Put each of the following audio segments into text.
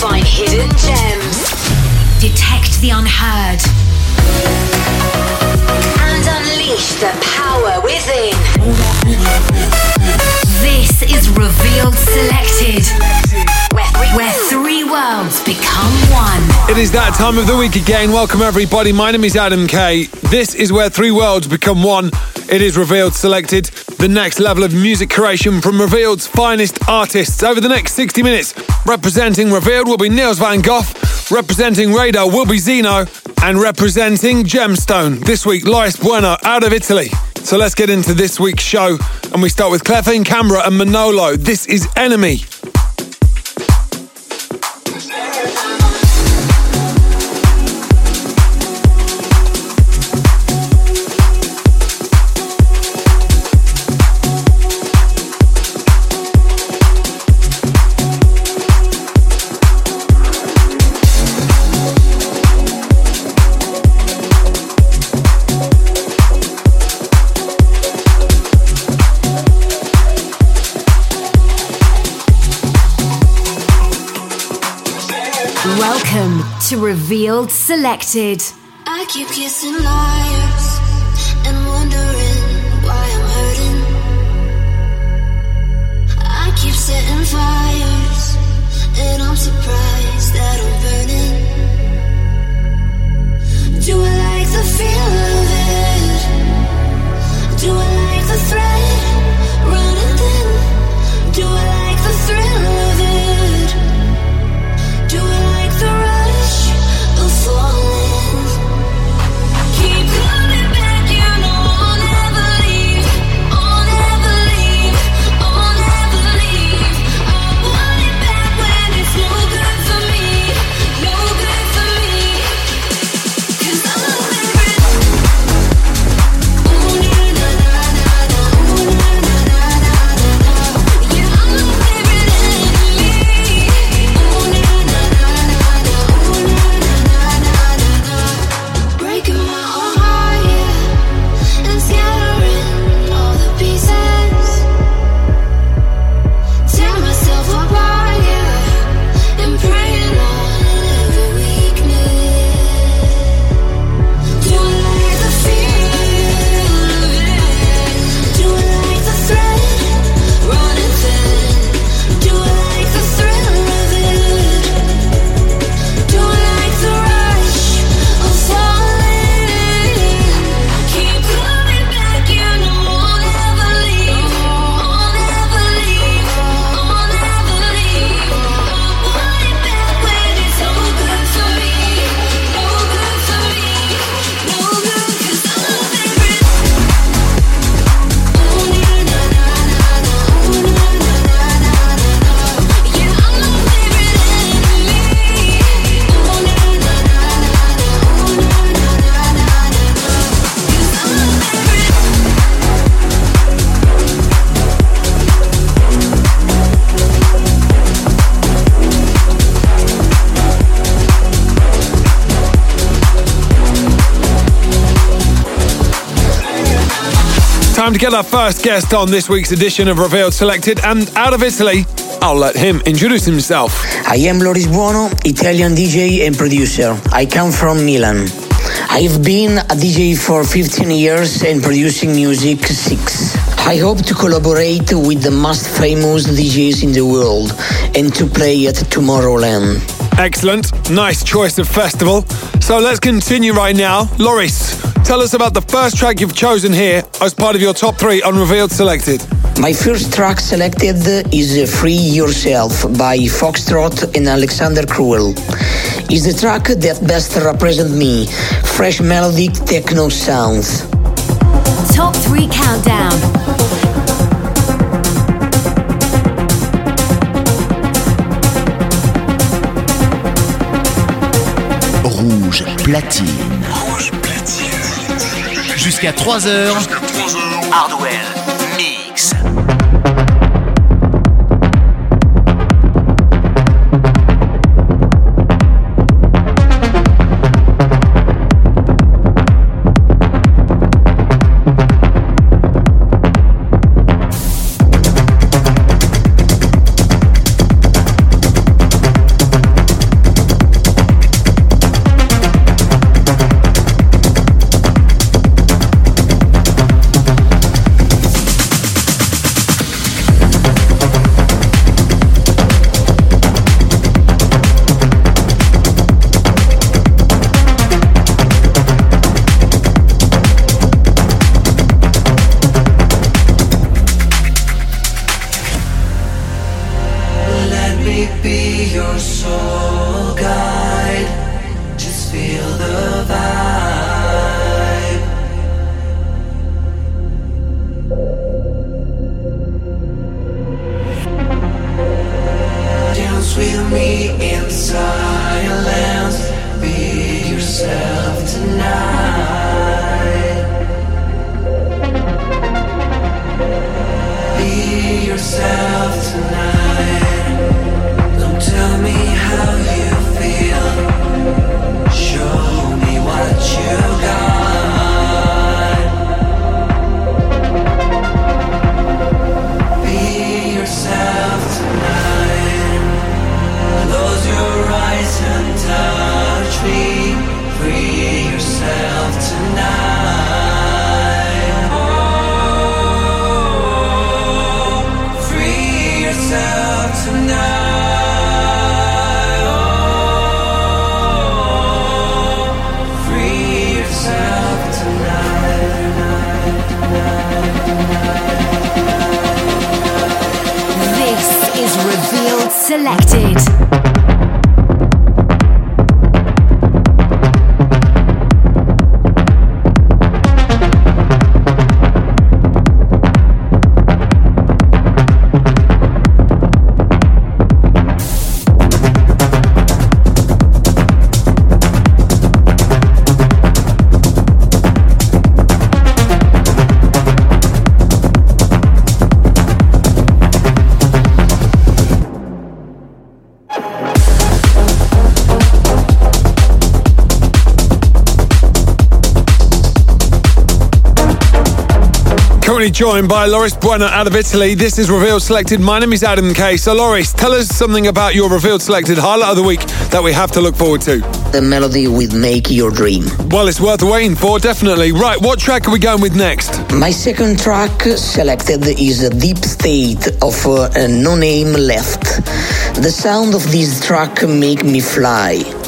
find hidden gems, detect the unheard, and unleash the power within. This is Revealed Selected, where, where three worlds become one. It is that time of the week again. Welcome, everybody. My name is Adam K. This is where three worlds become one. It is Revealed Selected, the next level of music creation from Revealed's finest artists. Over the next 60 minutes, representing Revealed will be Niels van Gogh, representing Radar will be Zeno, and representing Gemstone. This week, Loris Buono out of Italy. So let's get into this week's show, and we start with Clefin Camera and Manolo. This is Enemy. Revealed Selected. I keep kissing liars and wondering why I'm hurting. I keep fires Time to get our first guest on this week's edition of Revealed Selected, and out of Italy, I'll let him introduce himself. I am Loris Buono, Italian DJ and producer. I come from Milan. I've been a DJ for 15 years and producing music 6. I hope to collaborate with the most famous DJs in the world and to play at Tomorrowland. Excellent. Nice choice of festival. So let's continue right now. Loris, Tell us about the first track you've chosen here as part of your top three unrevealed Selected. My first track selected is Free Yourself by Foxtrot and Alexander Cruel. It's the track that best represents me, fresh melodic techno sounds. Top 3 Countdown. Rouge platine. Jusqu'à 3h, Hardwell Mix. Currently joined by Loris Buono out of Italy. This is Revealed Selected. My name is Adam K. So, Loris, tell us something about your Revealed Selected highlight of the week that we have to look forward to. The melody with Make Your Dream. Well, it's worth waiting for, definitely. Right, what track are we going with next? My second track selected is a deep state of uh, a no name left. The sound of this track make me fly.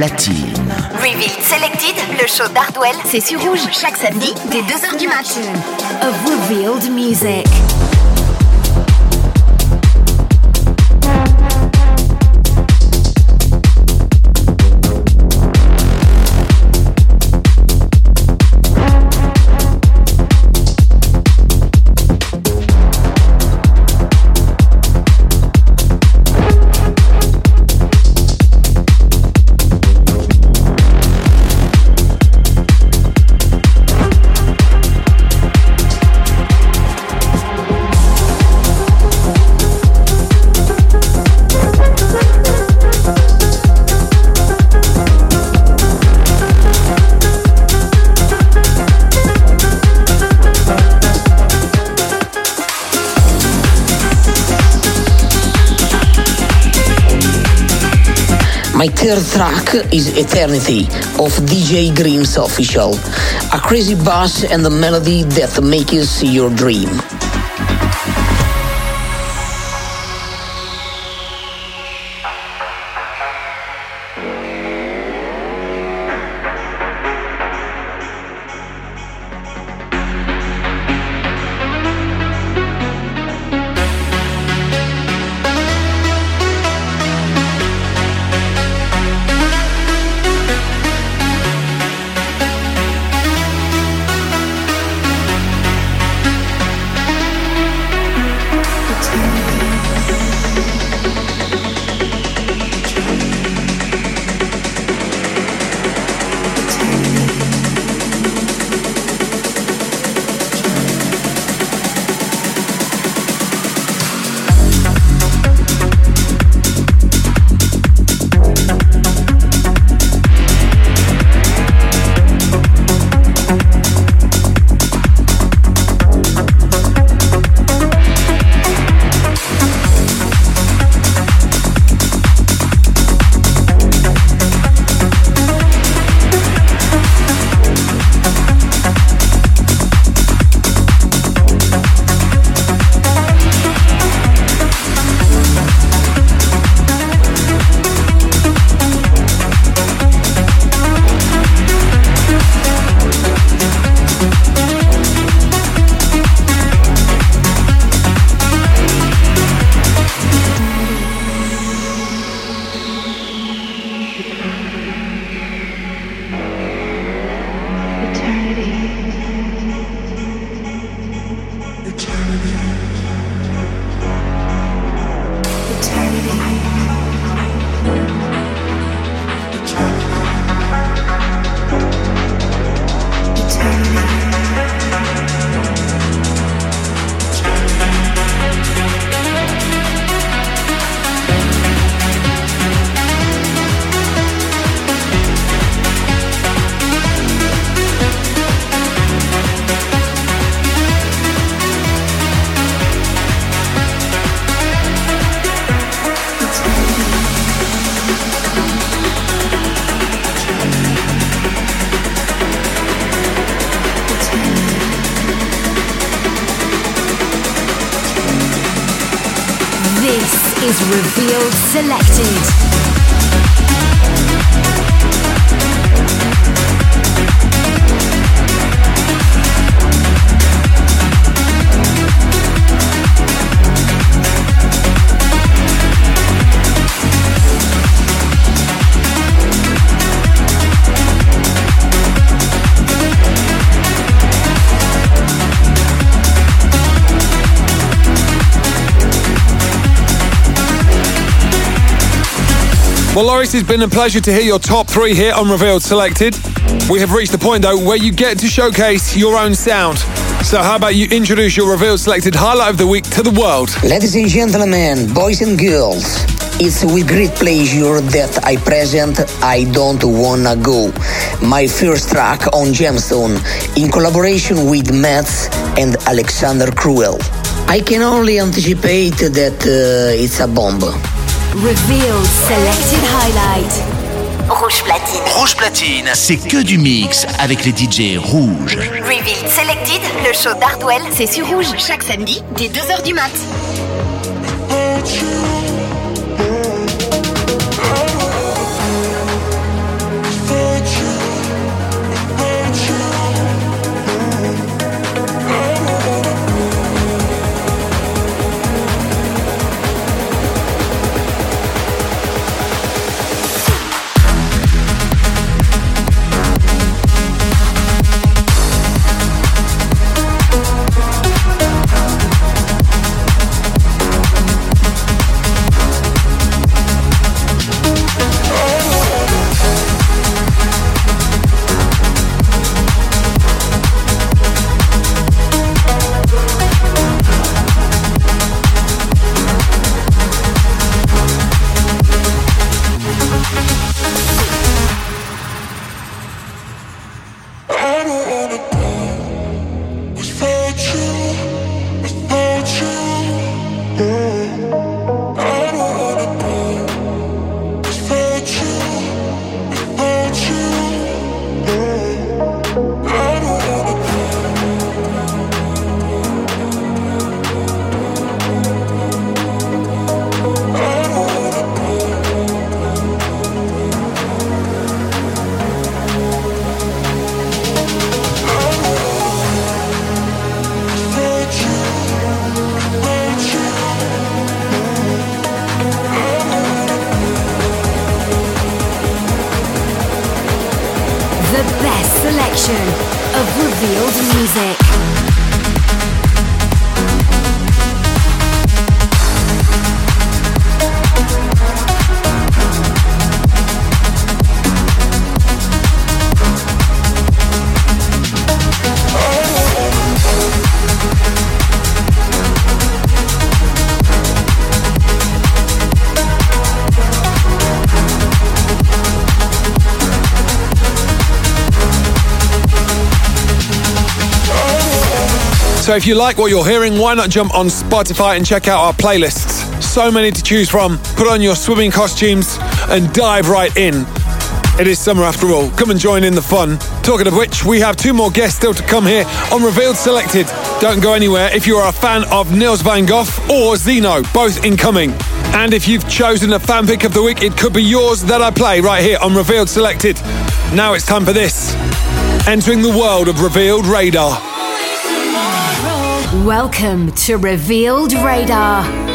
Revealed Selected, le show d'Hardwell, c'est sur Rouge chaque samedi dès 2h du mat. Of Revealed Music. Third track is Eternity of DJ Grims Official, a crazy bass and a melody that makes you see your dream. Is Revealed Selected. Well, Loris, it's been a pleasure to hear your top three here on Revealed Selected. We have reached the point, though, where you get to showcase your own sound. So, how about you introduce your Revealed Selected highlight of the week to the world? Ladies and gentlemen, boys and girls, it's with great pleasure that I present I Don't Wanna Go, my first track on Gemstone, in collaboration with Mets and Alexander Cruel. I can only anticipate that uh, it's a bomb. Revealed Selected Highlight. Rouge platine. Rouge platine, c'est que du mix avec les DJ rouges. Revealed Selected, le show d'Hardwell, c'est sur Rouge chaque samedi dès 2h du mat. So if you like what you're hearing, why not jump on Spotify and check out our playlists? So many to choose from. Put on your swimming costumes and dive right in. It is summer after all. Come and join in the fun. Talking of which, we have two more guests still to come here on Revealed Selected. Don't go anywhere if you are a fan of Niels van Gogh or Zeno, both incoming. And if you've chosen a fan pick of the week, it could be yours that I play right here on Revealed Selected. Now it's time for this. Entering the world of Revealed Radar. Welcome to Revealed Radar.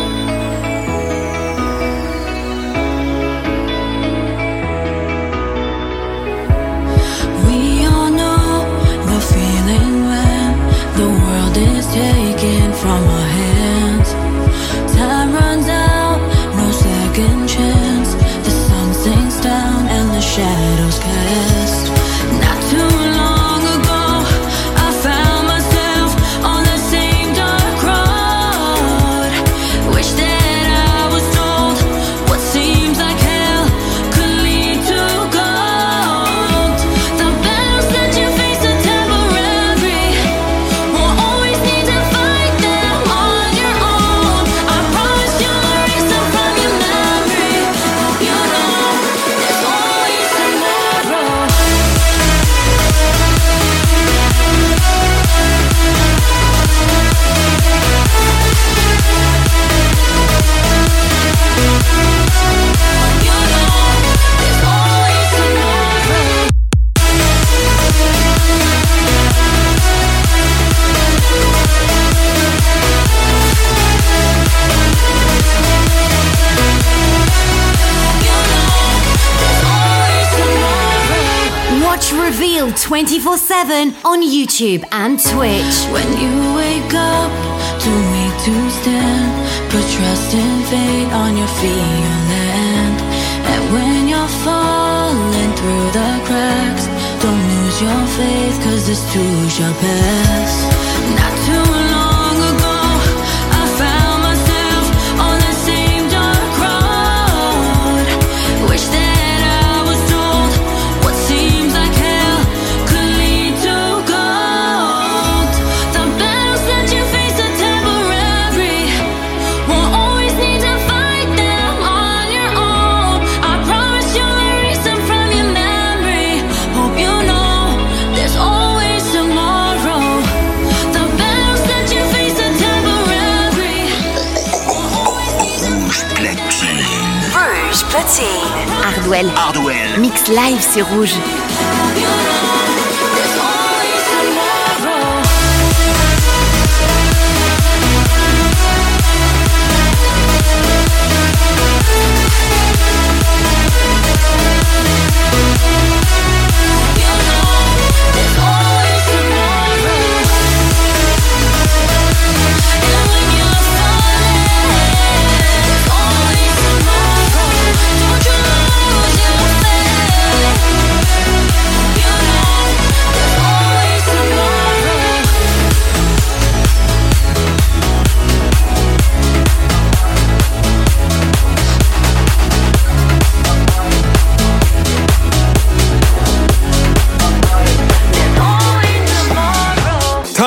24 7 on YouTube and Twitch. When you wake up, too weak to stand. Put trust on your feet, land. And when you're falling through the cracks, don't lose your faith, cause this too shall pass. Not too Hardwell. Hardwell. Mix live sur Rouge.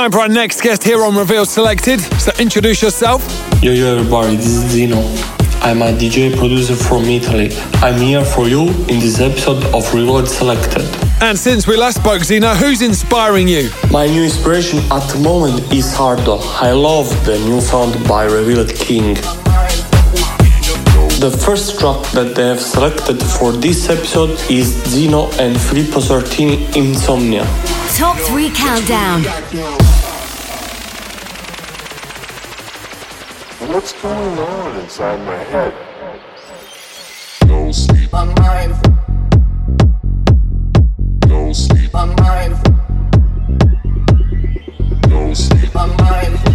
Time for our next guest here on Reveal Selected. So introduce yourself. Yo, yo, everybody, this is Zeno. I'm a DJ producer from Italy. I'm here for you in this episode of Reload Selected. And since we last spoke, Zeno, who's inspiring you? My new inspiration at the moment is Hardo. I love the new sound by Revealed King. The first track that they have selected for this episode is Zeno and Filippo Sortini Insomnia. Top 3 Countdown. what's going on inside my head? No sleep. My mind. No sleep. My mind. No sleep. My mind.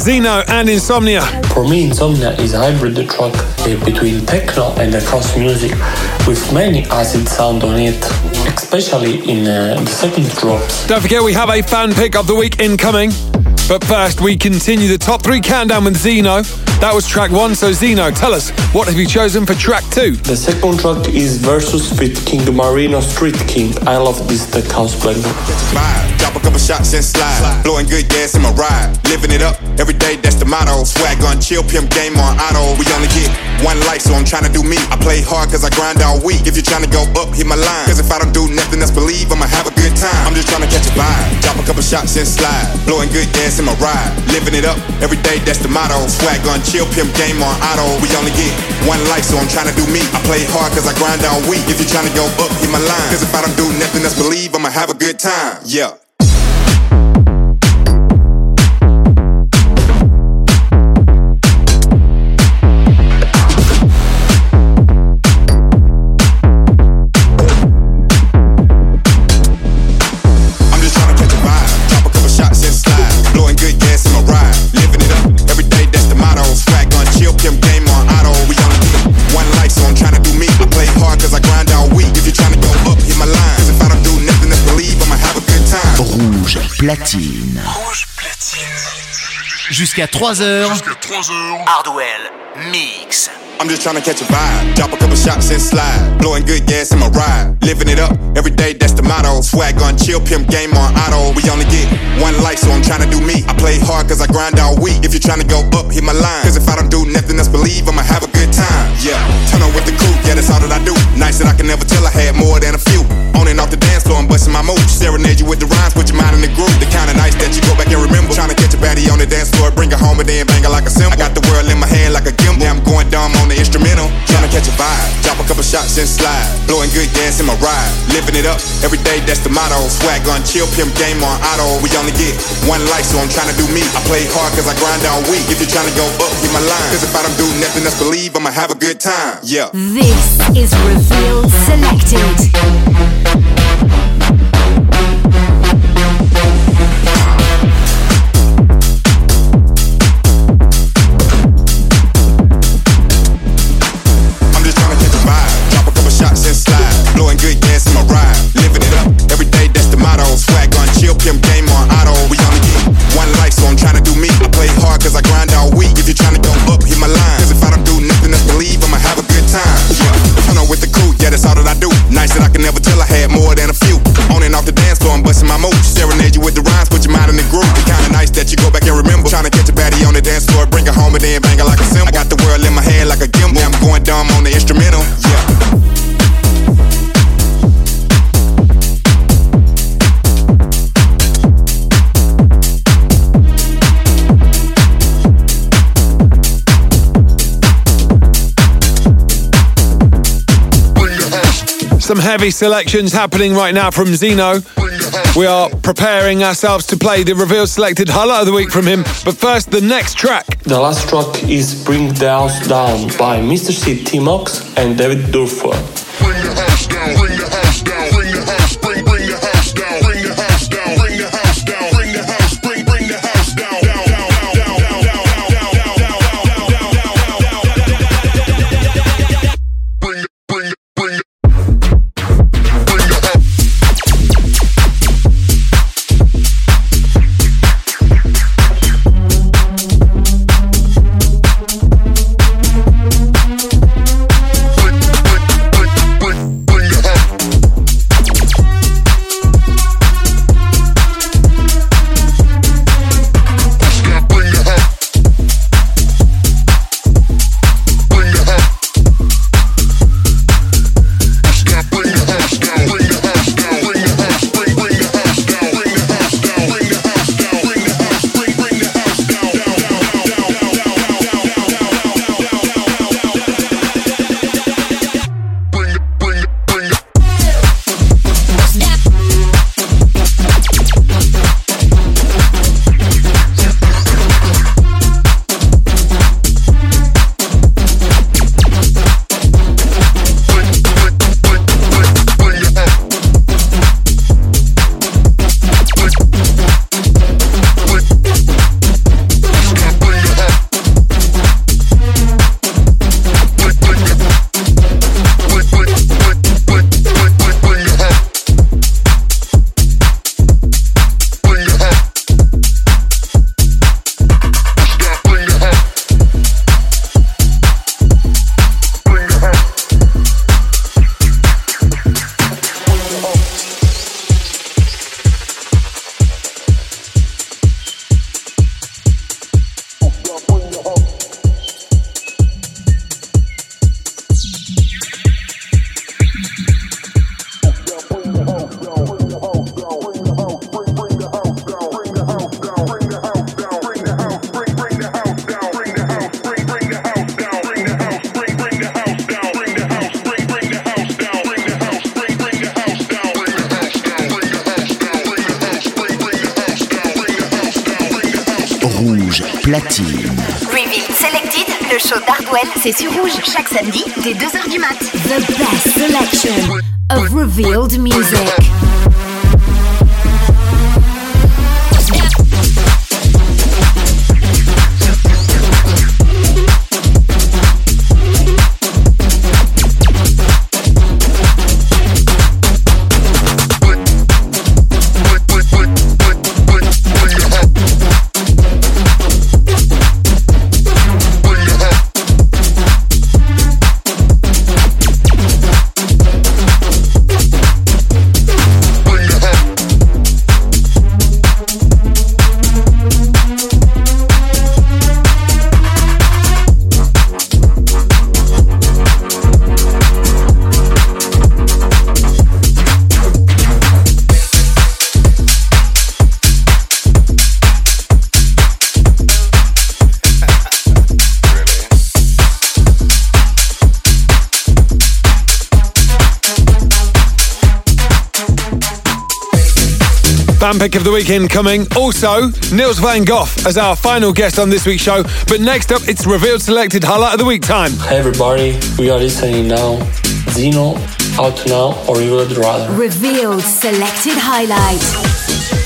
Zeno and Insomnia. For me, Insomnia is a hybrid track uh, between techno and house music with many acid sound on it, especially in uh, the second drops. Don't forget, we have a fan pick of the week incoming. But first, we continue the top three countdown with Zeno. That was track one. So, Zeno, tell us, what have you chosen for track two? The second track is Versus with King Marino Street King. I love this tech house blend. Vibe, drop a couple shots and slide. Blowing good gas in my ride. Living it up every day, that's the motto. Swag on chill, pimp game on auto. We only get one life, so I'm trying to do me. I play hard cause I grind all week. If you're trying to go up, hit my line. Cause if I don't do nothing else, believe I'ma have a good time. I'm just trying to catch a vibe. Drop a couple shots and slide. Blowing good gas in my ride. Living it up every day, that's the motto. Swag on chill, pimp game on auto. We only get one life, so I'm trying to do me. I play hard cause I grind all week. If you're trying to go up, hit my line. Cause if I don't do nothing else, believe I'ma have a good time. Yeah. Rouge platine. Jusqu'à 3h. Hardwell Mix. I'm just trying to catch a vibe. Drop a couple shots and slide. Blowing good gas in my ride. Living it up every day, that's the motto. Swag on chill, pimp game on auto. We only get one life, so I'm trying to do me. I play hard cause I grind all week. If you're trying to go up, hit my line. Cause if I don't do nothing else, believe I'ma have a good time. Yeah, turn on with the crew, yeah, that's all that I do. Nights that I can never tell I had more than a few. Off the dance floor, I'm busting my moves. Serenade you with the rhymes, put your mind in the groove. The kind of nights that you go back and remember. Trying to catch a baddie on the dance floor, bring her home and then bang her like a cymbal. I got the world in my hand like a gimbal. Now I'm going dumb on the instrumental. Trying to catch a vibe, drop a couple shots and slide. Blowing good gas in my ride. Living it up every day, that's the motto. Swag on chill, pimp game on auto. We only get one life, so I'm trying to do me. I play hard cause I grind all week. If you're trying to go up, hit my line. Cause if I don't do nothing else, believe I'ma have a good time. Yeah. This is Revealed Selected. I'm just trying to catch a vibe. Drop a couple shots and slide. Blowing good gas in my ride. Living it up every day, that's the motto. Swag on chill, pimp game on auto. We only get one life, so I'm trying to do me. I play hard cause I grind all week. If you're to go up, hit my line. If I don't do nothing else, believe I'ma have a good time. Yeah, turn on with the crew, yeah, that's all that I do. Nights that I can never tell I had more than a few. On and off the dance floor, I'm busting my moves. Serenade you with the rhymes, put your mind in the groove. The kind of nights that you go back and remember. Trying to catch a baddie on the dance floor, bring her home and then bang her like a cymbal. I got the world in my hand like a gimbal. Now I'm going dumb on the instrumental. Yeah. Heavy selections happening right now from Zeno. We are preparing ourselves to play the revealed selected highlight of the week from him. But first, the next track. The last track is Bring the House Down by Mr. C. T-Mox and David Durfer. Samedi dès Fan pick of the weekend coming. Also, Niels van Gogh as our final guest on this week's show. But next up, it's revealed selected highlight of the week time. Hey everybody, we are listening now. Zeno, out now, or you would rather. Revealed selected highlight.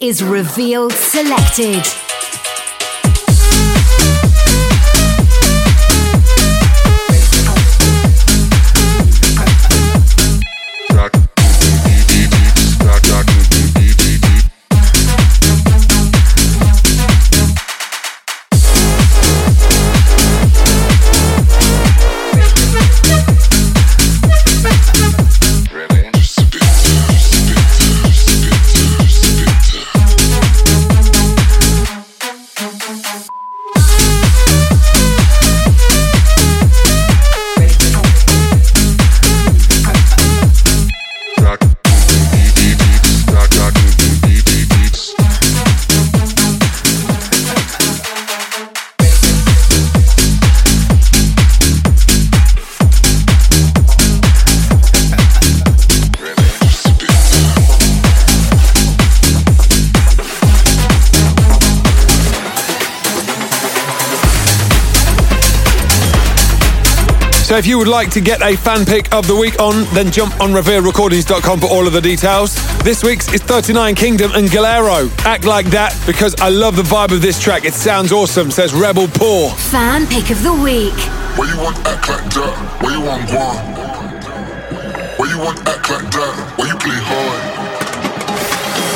Is Revealed Selected. So if you would like to get a fan pick of the week on, then jump on revealrecordings.com for all of the details. This week's is 39 Kingdom and Galero. Act like that because I love the vibe of this track. It sounds awesome, says Rebel Poor. Fan pick of the week. Where you want act like that? Where you want guan? Where you want act like that? Where you play hard?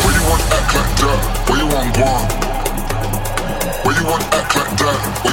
Where you want act like that? Where you want guan? Where you want act like that?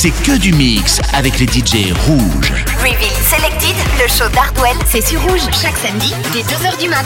C'est que du mix avec les DJ rouges. Reveal Selected, le show d'Hardwell, c'est sur Rouge chaque samedi dès 2h du mat.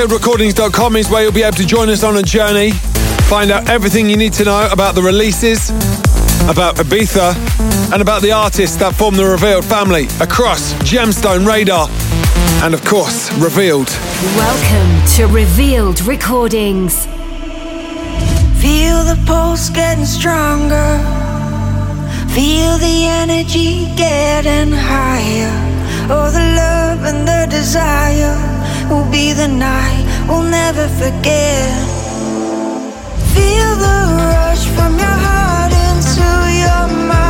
RevealedRecordings.com is where you'll be able to join us on a journey, find out everything you need to know about the releases, about Ibiza, and about the artists that form the Revealed family across Gemstone Radar, and of course, Revealed. Welcome to Revealed Recordings. Feel the pulse getting stronger. Feel the energy getting higher. Oh, the love and the desire will be the night we'll never forget. Feel the rush from your heart into your mind.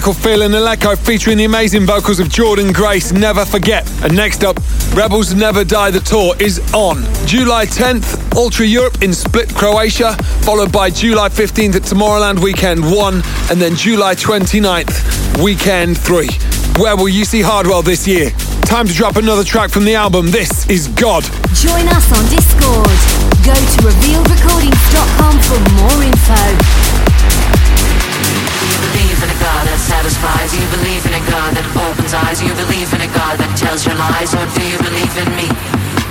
Michael Phelan Aleko featuring the amazing vocals of Jordan Grace, Never Forget. And next up, Rebels Never Die the tour is on. July 10th, Ultra Europe in Split, Croatia, followed by July 15th at Tomorrowland Weekend 1, and then July 29th, Weekend 3. Where will you see Hardwell this year? Time to drop another track from the album. This is God. Join us on Discord. Go to revealedrecordings.com for more info. satisfies. You believe in a God that opens eyes. You believe in a God that tells your lies. Or do you believe in me?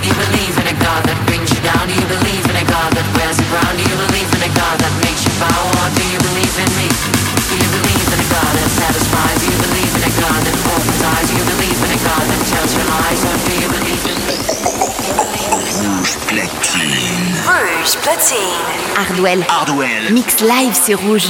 You believe in a God that brings you down. You believe in a God that wears you brown? Do you believe in a God that makes you bow? Or do you believe in me? Do you believe in a God that satisfies? You believe in a God that opens eyes. You believe in a God that tells your lies. Or do you believe in me? Rouge platine. Rouge platine. Hardwell. Hardwell. Mix live, c'est rouge.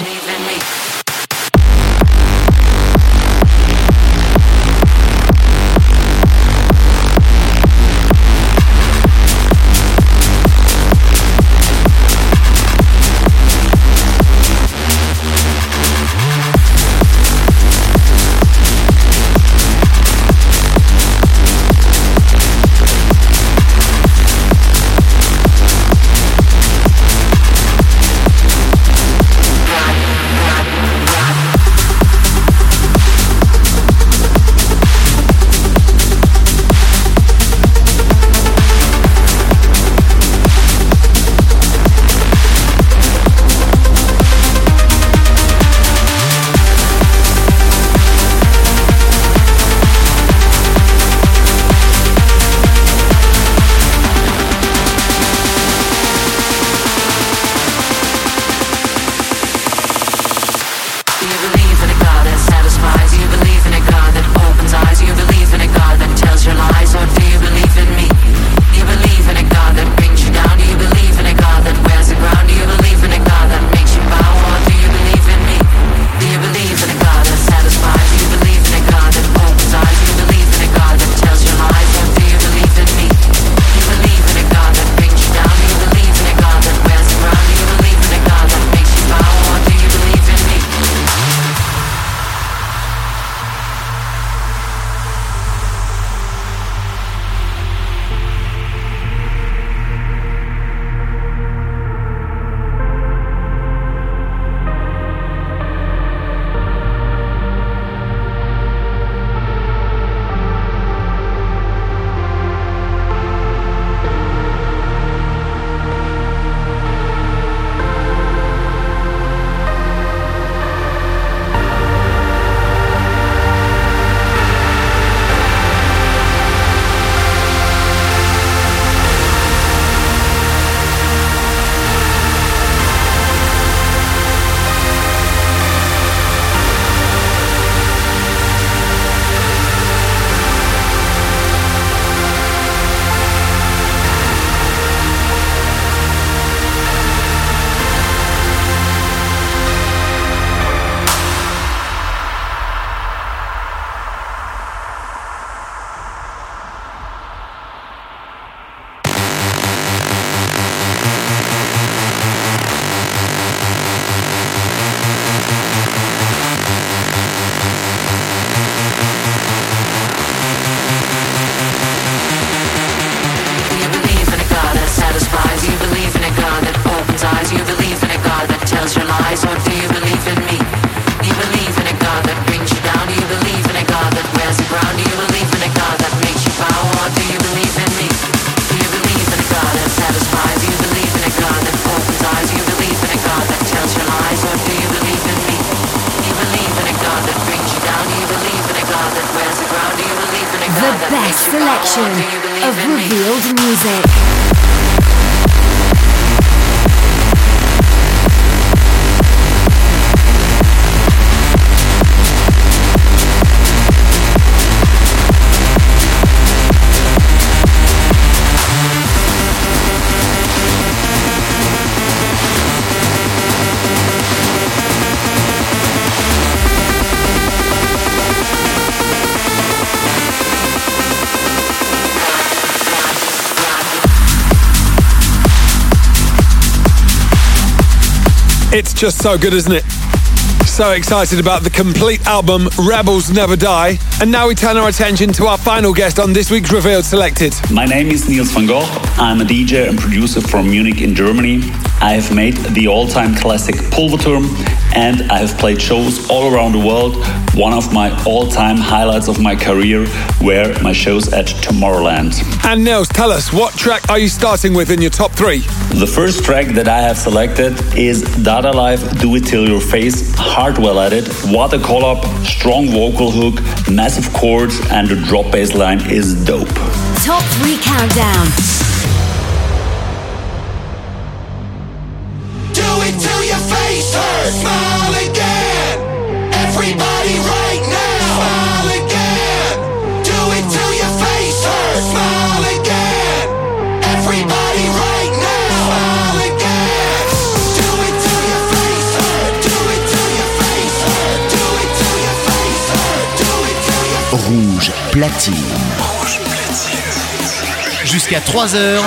Just so good, isn't it? So excited about the complete album Rebels Never Die. And now we turn our attention to our final guest on this week's Revealed Selected. My name is Niels van Gogh. I'm a DJ and producer from Munich in Germany. I have made the all time classic Pulverturm and I have played shows all around the world. One of my all time highlights of my career were my shows at Tomorrowland. And Niels, tell us, what track are you starting with in your top three? The first track that I have selected is Dada Life Do It Till Your Face, Hardwell added. What a call up, strong vocal hook, massive chords, and the drop bass line is dope. Top three countdown. Jusqu'à 3h.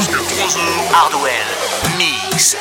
Hardwell Mix.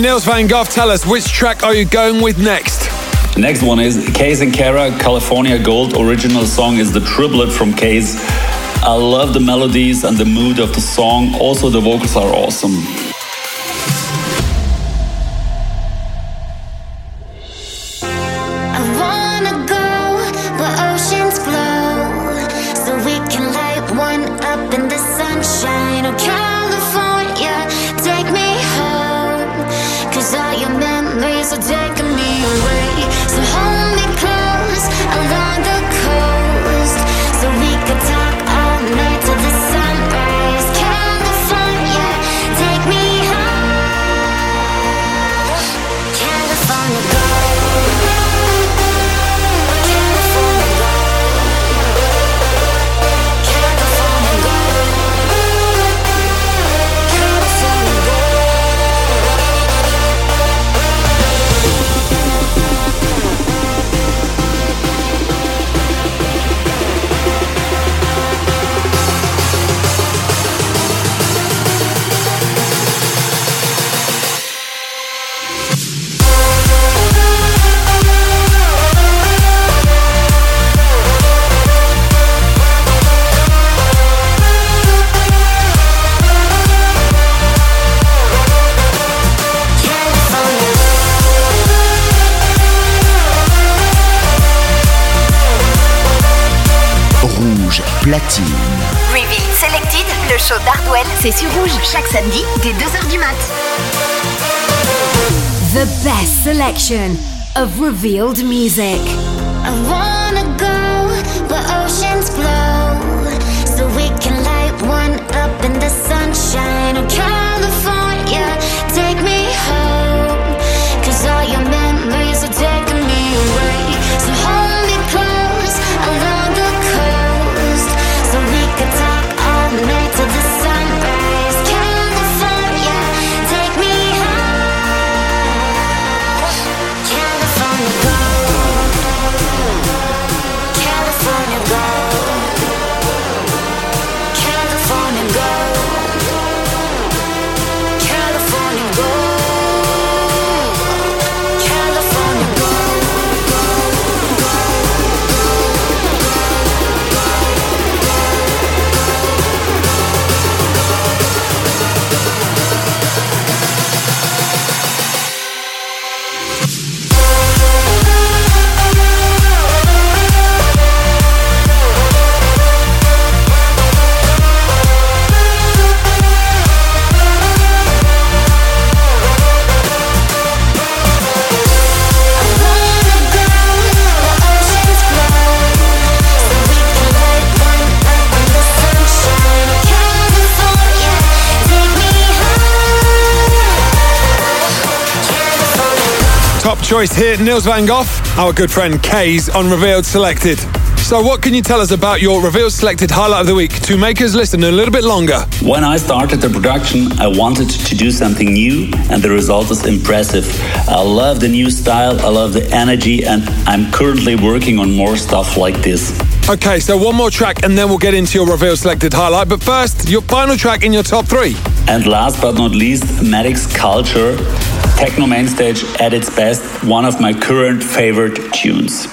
Niels Van Gogh, tell us which track are you going with next? Next one is Case and Kara, California Gold. Original song is the triplet from Case. I love the melodies and the mood of the song. Also, the vocals are awesome. Show d'Hardwell, c'est sur Rouge chaque samedi dès 2h du mat. The best selection of revealed music. I wanna go where oceans glow, so we can light one up in the sunshine. Oh, choice here. Niels van Gogh, our good friend K's on Revealed Selected. So, what can you tell us about your Revealed Selected highlight of the week to make us listen a little bit longer? When I started the production, I wanted to do something new, and the result is impressive. I love the new style, I love the energy, and I'm currently working on more stuff like this. Okay, so one more track and then we'll get into your Revealed Selected highlight. But first, your final track in your top three. And last but not least, Maddix Culture, Techno Mainstage at its best, one of my current favorite tunes.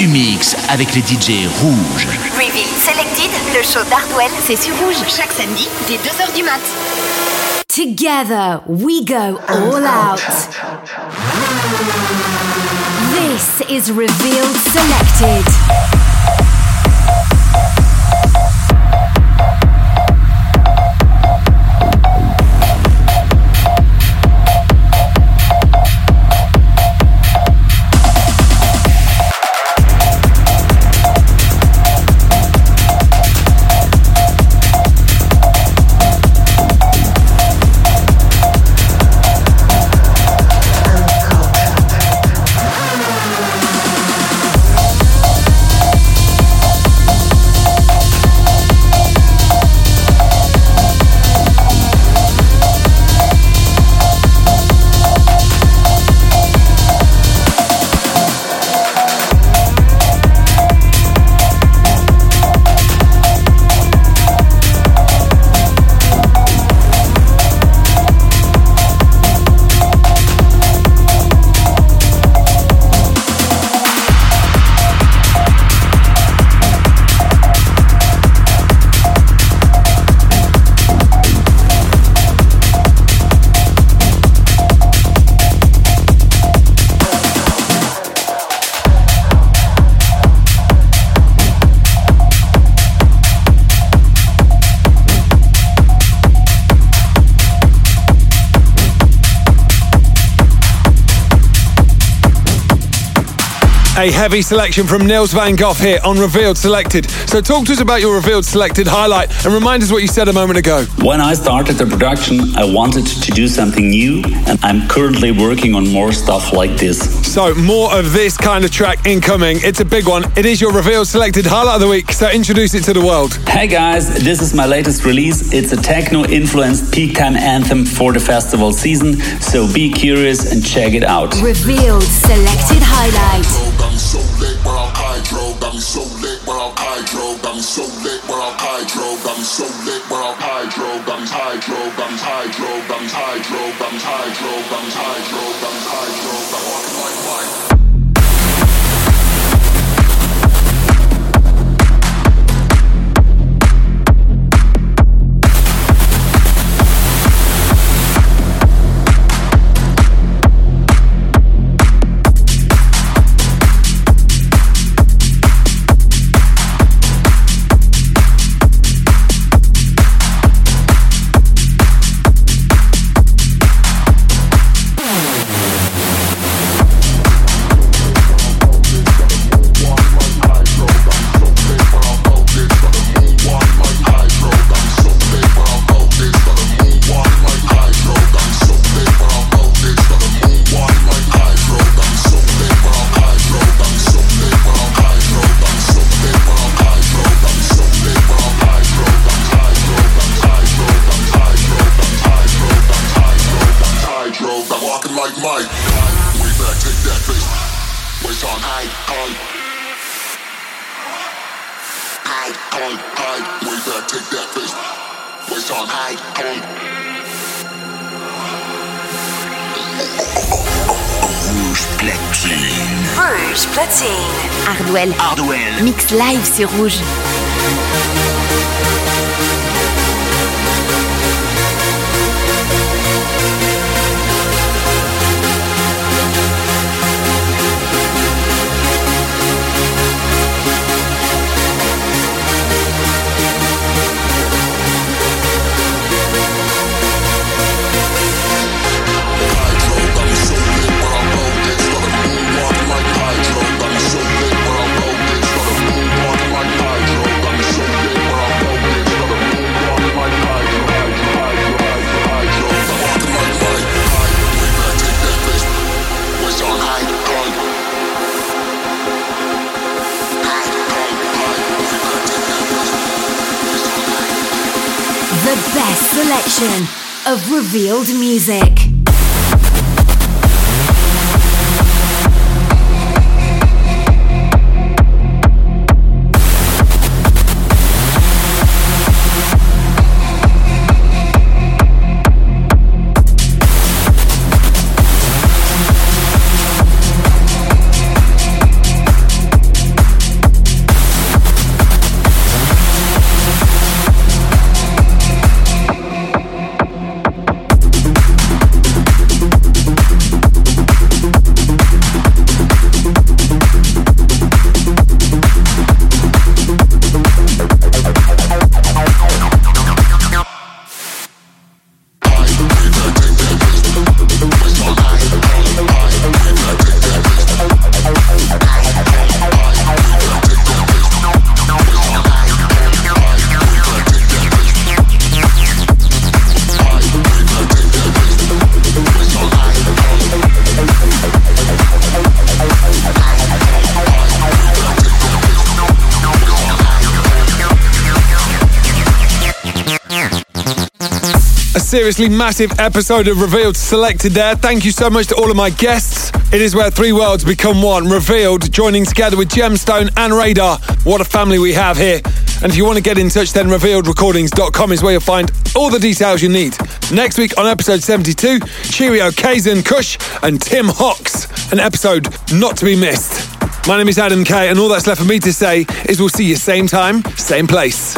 Du mix avec les DJ rouges. Reveal Selected, le show d'Hardwell, c'est sur Rouge chaque samedi dès 2h du mat. Together we go all out. This is Revealed Selected. A heavy selection from Niels Van Gogh here on Revealed Selected. So talk to us about your Revealed Selected highlight and remind us what you said a moment ago. When I started the production, I wanted to do something new, and I'm currently working on more stuff like this. So more of this kind of track incoming. It's a big one. It is your Revealed Selected highlight of the week. So introduce it to the world. Hey guys, this is my latest release. It's a techno influenced peak time anthem for the festival season, so be curious and check it out. Revealed Selected Highlight. Mix live sur Rouge. The best selection of revealed music. Seriously massive episode of Revealed selected there. Thank you so much to all of my guests. It is where three worlds become one. Revealed, joining together with Gemstone and Radar. What a family we have here. And if you want to get in touch, then revealedrecordings.com is where you'll find all the details you need. Next week on episode 72, Cheerio, Kazen Kush, and Tim Hawks. An episode not to be missed. My name is Adam K, and all that's left for me to say is we'll see you same time, same place.